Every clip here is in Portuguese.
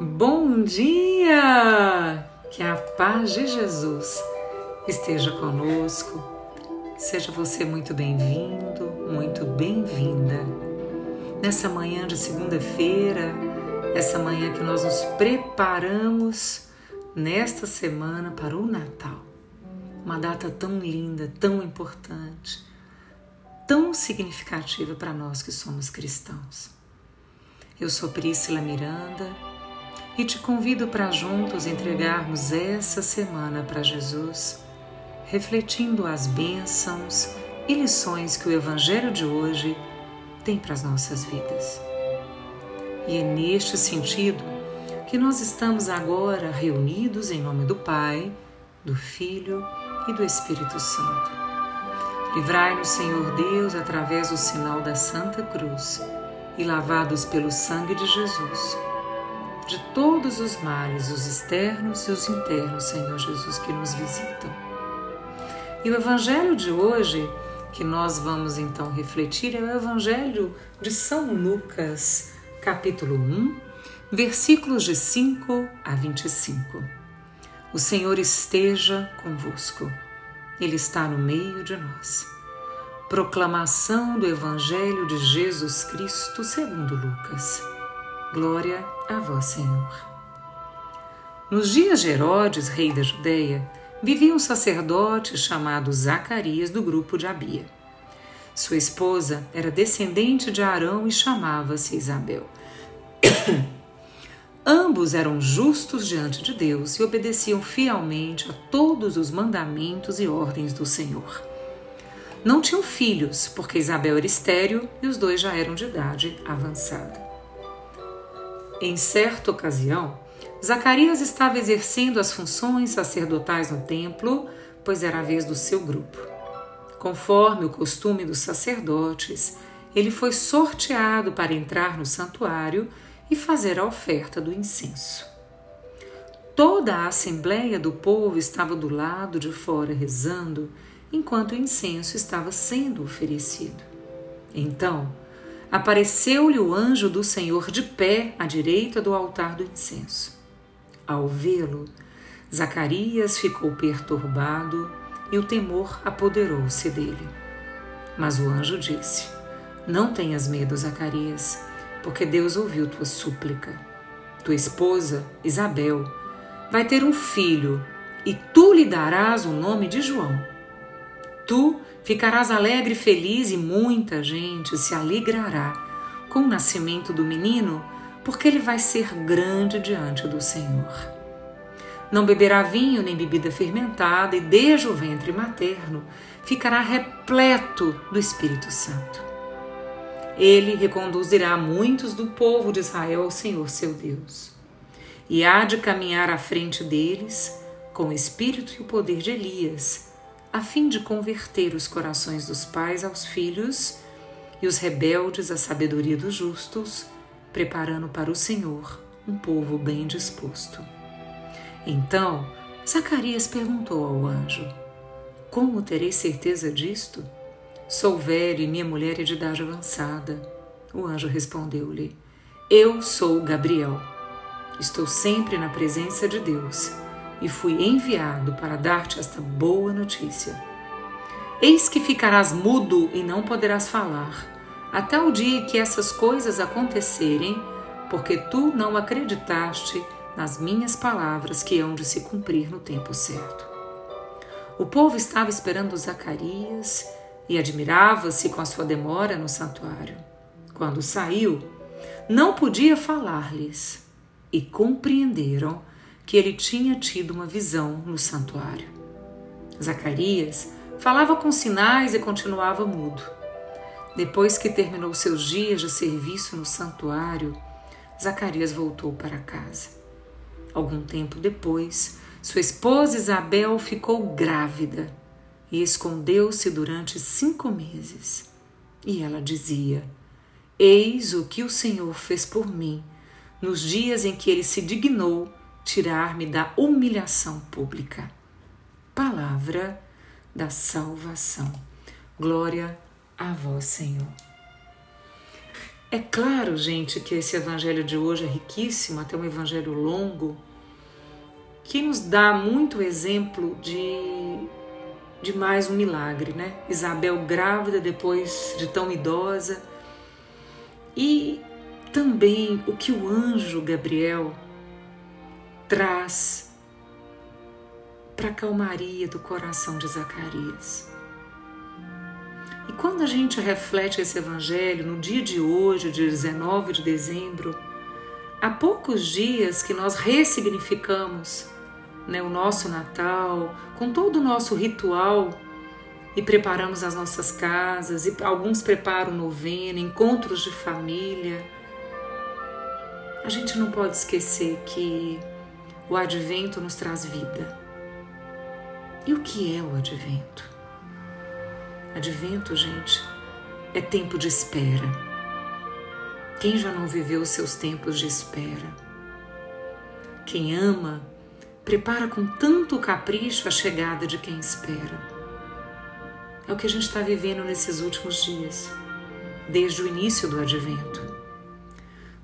Bom dia! Que a paz de Jesus esteja conosco. Seja você muito bem-vindo, muito bem-vinda. Nessa manhã de segunda-feira, essa manhã que nós nos preparamos nesta semana para o Natal. Uma data tão linda, tão importante, tão significativa para nós que somos cristãos. Eu sou Priscila Miranda e te convido para juntos entregarmos essa semana para Jesus, refletindo as bênçãos e lições que o Evangelho de hoje tem para as nossas vidas. E é neste sentido que nós estamos agora reunidos em nome do Pai, do Filho e do Espírito Santo. Livrai-nos, Senhor Deus, através do sinal da Santa Cruz e lavados pelo sangue de Jesus, de todos os males, os externos e os internos, Senhor Jesus, que nos visitam. E o Evangelho de hoje, que nós vamos então refletir, é o Evangelho de São Lucas, capítulo 1, versículos de 5 a 25. O Senhor esteja convosco, Ele está no meio de nós. Proclamação do Evangelho de Jesus Cristo segundo Lucas. Glória a vós, Senhor. Nos dias de Herodes, rei da Judéia, vivia um sacerdote chamado Zacarias do grupo de Abia. Sua esposa era descendente de Arão e chamava-se Isabel. Ambos eram justos diante de Deus e obedeciam fielmente a todos os mandamentos e ordens do Senhor. Não tinham filhos, porque Isabel era estéril e os dois já eram de idade avançada. Em certa ocasião, Zacarias estava exercendo as funções sacerdotais no templo, pois era a vez do seu grupo. Conforme o costume dos sacerdotes, ele foi sorteado para entrar no santuário e fazer a oferta do incenso. Toda a assembleia do povo estava do lado de fora rezando enquanto o incenso estava sendo oferecido. Então, apareceu-lhe o anjo do Senhor de pé à direita do altar do incenso. Ao vê-lo, Zacarias ficou perturbado e o temor apoderou-se dele. Mas o anjo disse: Não tenhas medo, Zacarias, porque Deus ouviu tua súplica. Tua esposa, Isabel, vai ter um filho e tu lhe darás o nome de João. Tu ficarás alegre e feliz, e muita gente se alegrará com o nascimento do menino, porque ele vai ser grande diante do Senhor. Não beberá vinho nem bebida fermentada, e desde o ventre materno ficará repleto do Espírito Santo. Ele reconduzirá muitos do povo de Israel ao Senhor seu Deus, e há de caminhar à frente deles com o espírito e o poder de Elias a fim de converter os corações dos pais aos filhos e os rebeldes à sabedoria dos justos, preparando para o Senhor um povo bem disposto. Então, Zacarias perguntou ao anjo: Como terei certeza disto? Sou velho e minha mulher é de idade avançada. O anjo respondeu-lhe: Eu sou Gabriel. Estou sempre na presença de Deus e fui enviado para dar-te esta boa notícia. Eis que ficarás mudo e não poderás falar, até o dia que essas coisas acontecerem, porque tu não acreditaste nas minhas palavras que hão de se cumprir no tempo certo. O povo estava esperando Zacarias e admirava-se com a sua demora no santuário. Quando saiu, não podia falar-lhes e compreenderam que ele tinha tido uma visão no santuário. Zacarias falava com sinais e continuava mudo. Depois que terminou seus dias de serviço no santuário, Zacarias voltou para casa. Algum tempo depois, sua esposa Isabel ficou grávida e escondeu-se durante cinco meses. E ela dizia: Eis o que o Senhor fez por mim nos dias em que ele se dignou tirar-me da humilhação pública. Palavra da salvação. Glória a vós, Senhor. É claro, gente, que esse evangelho de hoje é riquíssimo, até um evangelho longo, que nos dá muito exemplo de, de mais um milagre, né? Isabel grávida depois de tão idosa. E também o que o anjo Gabriel traz para a calmaria do coração de Zacarias. E quando a gente reflete esse evangelho no dia de hoje, dia 19 de dezembro, há poucos dias que nós ressignificamos né, o nosso Natal, com todo o nosso ritual e preparamos as nossas casas, e alguns preparam novena, encontros de família. A gente não pode esquecer que o advento nos traz vida. E o que é o advento? Advento, gente, é tempo de espera. Quem já não viveu os seus tempos de espera? Quem ama, prepara com tanto capricho a chegada de quem espera. É o que a gente está vivendo nesses últimos dias, desde o início do advento.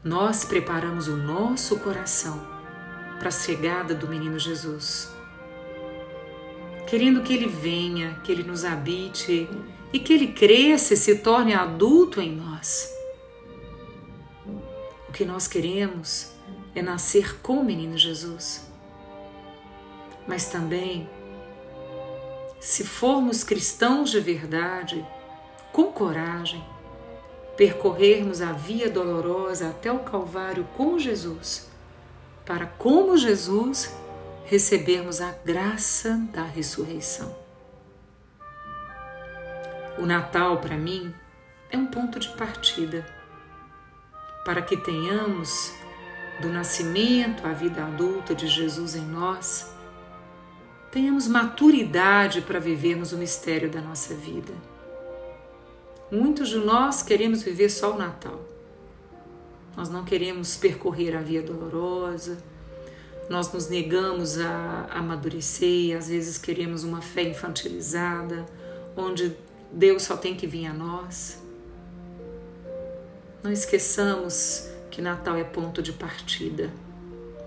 Nós preparamos o nosso coração para a chegada do menino Jesus querendo que ele venha, que ele nos habite e que ele cresça e se torne adulto em nós. O que nós queremos é nascer com o menino Jesus. Mas também, se formos cristãos de verdade, com coragem, percorrermos a via dolorosa até o Calvário com Jesus, para, como Jesus, recebermos a graça da ressurreição. O Natal, para mim, é um ponto de partida para que tenhamos, do nascimento à vida adulta de Jesus em nós, tenhamos maturidade para vivermos o mistério da nossa vida. Muitos de nós queremos viver só o Natal. Nós não queremos percorrer a via dolorosa, nós nos negamos a amadurecer às vezes queremos uma fé infantilizada, onde Deus só tem que vir a nós. Não esqueçamos que Natal é ponto de partida,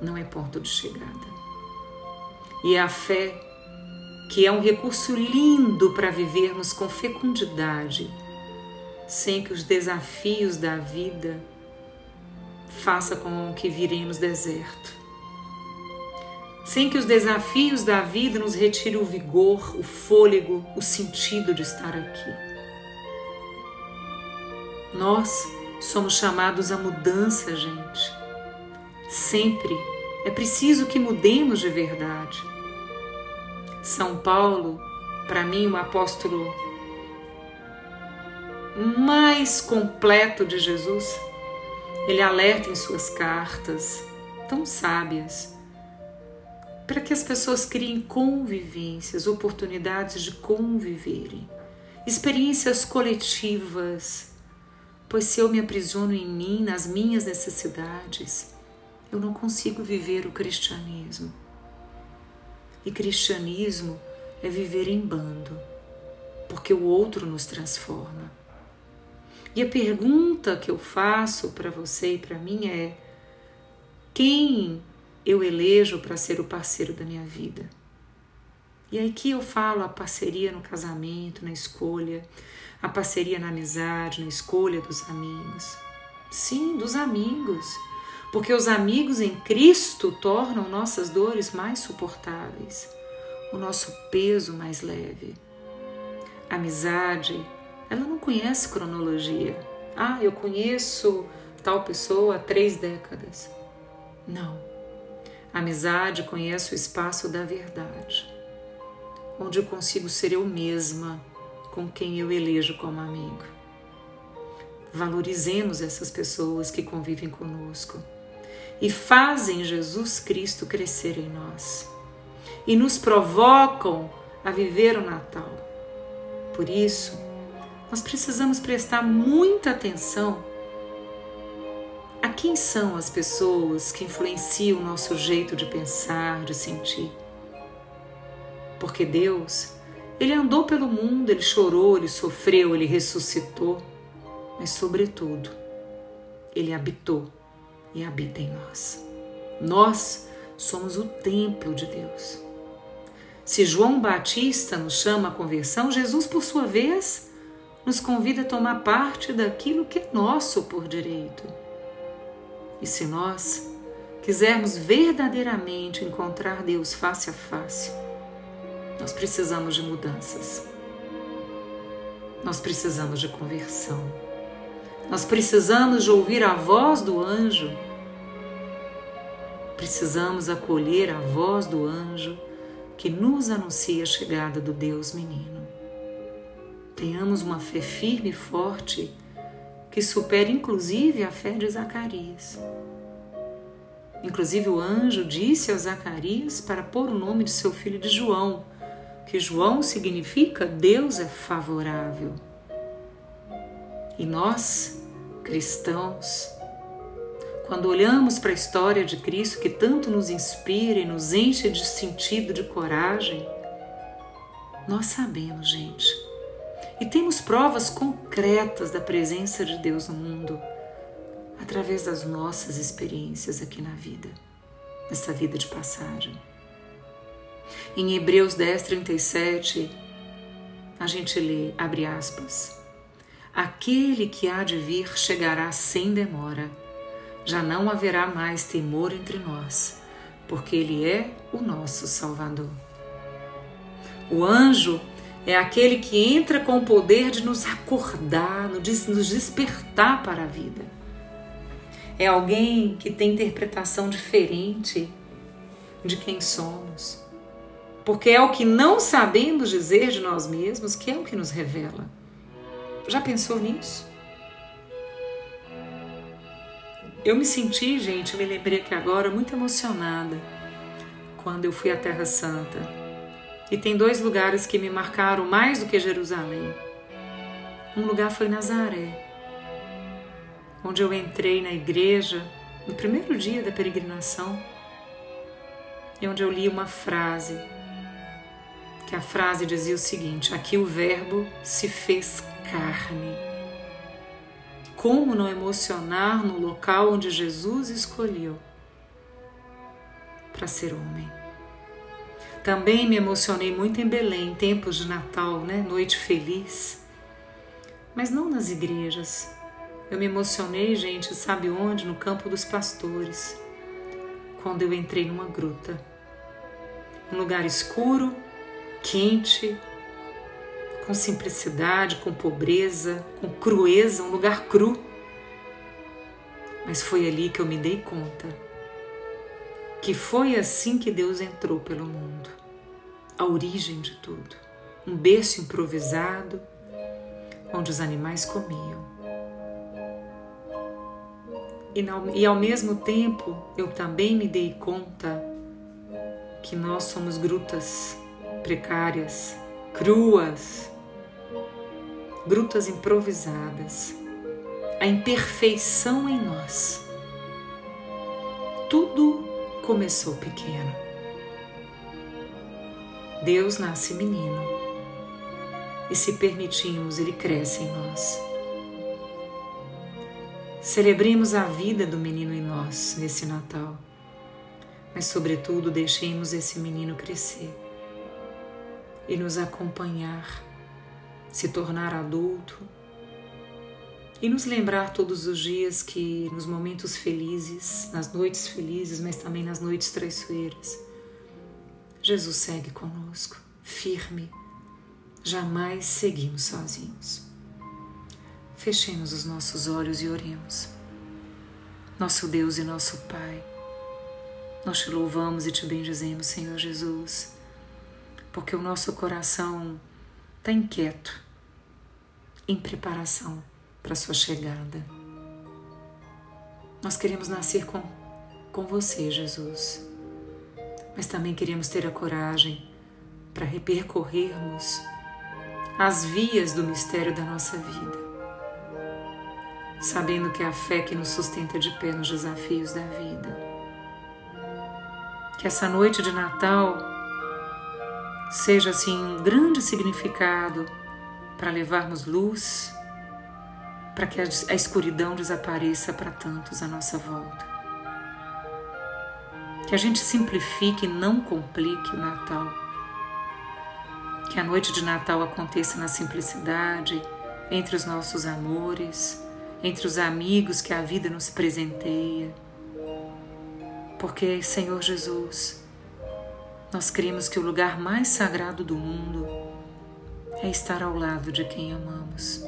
não é ponto de chegada. E é a fé que é um recurso lindo para vivermos com fecundidade, sem que os desafios da vida façam com que viremos deserto sem que os desafios da vida nos retirem o vigor, o fôlego, o sentido de estar aqui. Nós somos chamados à mudança, gente. Sempre é preciso que mudemos de verdade. São Paulo, para mim, o apóstolo mais completo de Jesus, ele alerta em suas cartas, tão sábias, para que as pessoas criem convivências, oportunidades de conviverem, experiências coletivas. Pois se eu me aprisiono em mim, nas minhas necessidades, eu não consigo viver o cristianismo. E cristianismo é viver em bando, porque o outro nos transforma. E a pergunta que eu faço para você e para mim é: quem eu elejo para ser o parceiro da minha vida. E aqui eu falo a parceria no casamento, na escolha, a parceria na amizade, na escolha dos amigos. Sim, dos amigos. Porque os amigos em Cristo tornam nossas dores mais suportáveis, o nosso peso mais leve. Amizade, ela não conhece cronologia. Ah, eu conheço tal pessoa há três décadas. Não. A amizade conhece o espaço da verdade, onde eu consigo ser eu mesma com quem eu elejo como amigo. Valorizemos essas pessoas que convivem conosco e fazem Jesus Cristo crescer em nós e nos provocam a viver o Natal. Por isso, nós precisamos prestar muita atenção a quem são as pessoas que influenciam o nosso jeito de pensar, de sentir. Porque Deus, Ele andou pelo mundo, Ele chorou, Ele sofreu, Ele ressuscitou, mas, sobretudo, ele habitou e habita em nós. Nós somos o templo de Deus. Se João Batista nos chama à conversão, Jesus, por sua vez, nos convida a tomar parte daquilo que é nosso por direito. E se nós quisermos verdadeiramente encontrar Deus face a face, nós precisamos de mudanças. Nós precisamos de conversão. Nós precisamos de ouvir a voz do anjo. Precisamos acolher a voz do anjo que nos anuncia a chegada do Deus menino. Tenhamos uma fé firme e forte que supere inclusive a fé de Zacarias. Inclusive o anjo disse a Zacarias para pôr o nome de seu filho de João, que João significa Deus é favorável. E nós, cristãos, quando olhamos para a história de Cristo que tanto nos inspira e nos enche de sentido de coragem, nós sabemos, gente, e temos provas concretas da presença de Deus no mundo através das nossas experiências aqui na vida, nessa vida de passagem. Em Hebreus 10, 37, a gente lê, abre aspas, Aquele que há de vir chegará sem demora, já não haverá mais temor entre nós, porque Ele é o nosso Salvador. O anjo é aquele que entra com o poder de nos acordar, nos despertar para a vida é alguém que tem interpretação diferente de quem somos. Porque é o que não sabemos dizer de nós mesmos que é o que nos revela. Já pensou nisso? Eu me senti, gente, me lembrei aqui agora, muito emocionada quando eu fui à Terra Santa. E tem dois lugares que me marcaram mais do que Jerusalém. Um lugar foi Nazaré onde eu entrei na igreja no primeiro dia da peregrinação e onde eu li uma frase, que a frase dizia o seguinte: Aqui o Verbo se fez carne. Como não emocionar no local onde Jesus escolheu para ser homem? Também me emocionei muito em Belém, tempos de Natal, né? Noite feliz. Mas não nas igrejas, eu me emocionei, gente, sabe onde? No campo dos pastores, quando eu entrei numa gruta. Um lugar escuro, quente, com simplicidade, com pobreza, com crueza, um lugar cru. Mas foi ali que eu me dei conta que foi assim que Deus entrou pelo mundo a origem de tudo. Um berço improvisado onde os animais comiam e, ao mesmo tempo eu também me dei conta que nós somos grutas precárias, cruas, grutas improvisadas, a imperfeição em nós. Tudo começou pequeno. Deus nasce menino e, se permitirmos, ele cresce em nós. Celebremos a vida do menino em nós nesse Natal, mas, sobretudo, deixemos esse menino crescer e nos acompanhar, se tornar adulto e nos lembrar todos os dias que nos momentos felizes, nas noites felizes, mas também nas noites traiçoeiras, Jesus segue conosco, firme, jamais seguimos sozinhos. Fechemos os nossos olhos e oremos. Nosso Deus e nosso Pai, nós te louvamos e te bendizemos, Senhor Jesus, porque o nosso coração está inquieto, em preparação para Sua chegada. Nós queremos nascer com, com você, Jesus, mas também queremos ter a coragem para repercorrermos as vias do mistério da nossa vida sabendo que é a fé que nos sustenta de pé nos desafios da vida. Que essa noite de Natal seja assim um grande significado para levarmos luz, para que a escuridão desapareça para tantos à nossa volta. Que a gente simplifique e não complique o Natal. Que a noite de Natal aconteça na simplicidade, entre os nossos amores, entre os amigos que a vida nos presenteia. Porque, Senhor Jesus, nós cremos que o lugar mais sagrado do mundo é estar ao lado de quem amamos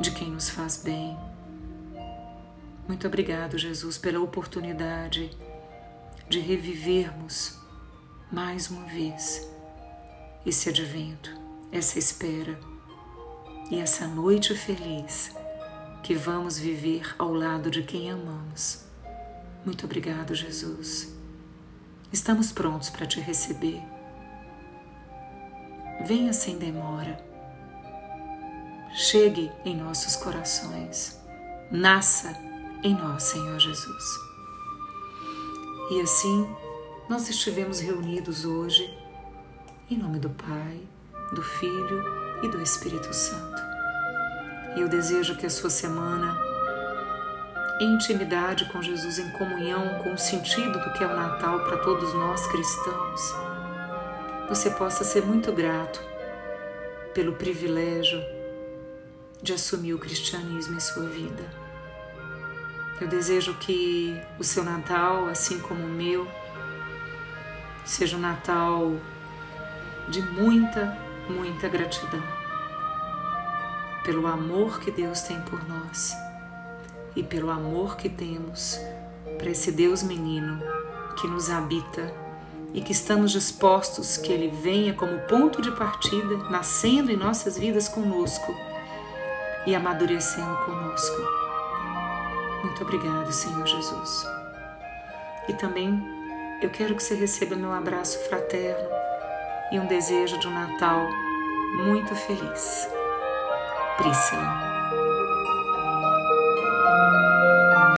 de quem nos faz bem. Muito obrigado, Jesus, pela oportunidade de revivermos mais uma vez esse advento, essa espera e essa noite feliz que vamos viver ao lado de quem amamos. Muito obrigado, Jesus. Estamos prontos para te receber. Venha sem demora chegue em nossos corações, nasça em nós, Senhor Jesus. E assim nós estivemos reunidos hoje em nome do Pai, do Filho e do Espírito Santo. E eu desejo que a sua semana, em intimidade com Jesus, em comunhão com o sentido do que é o Natal para todos nós cristãos, você possa ser muito grato pelo privilégio de assumir o cristianismo em sua vida. Eu desejo que o seu Natal, assim como o meu, seja um Natal de muita, muita gratidão pelo amor que Deus tem por nós e pelo amor que temos para esse Deus menino que nos habita e que estamos dispostos que Ele venha como ponto de partida, nascendo em nossas vidas conosco e amadurecendo conosco. Muito obrigado, Senhor Jesus. E também eu quero que você receba meu abraço fraterno e um desejo de um Natal muito feliz. Priscila.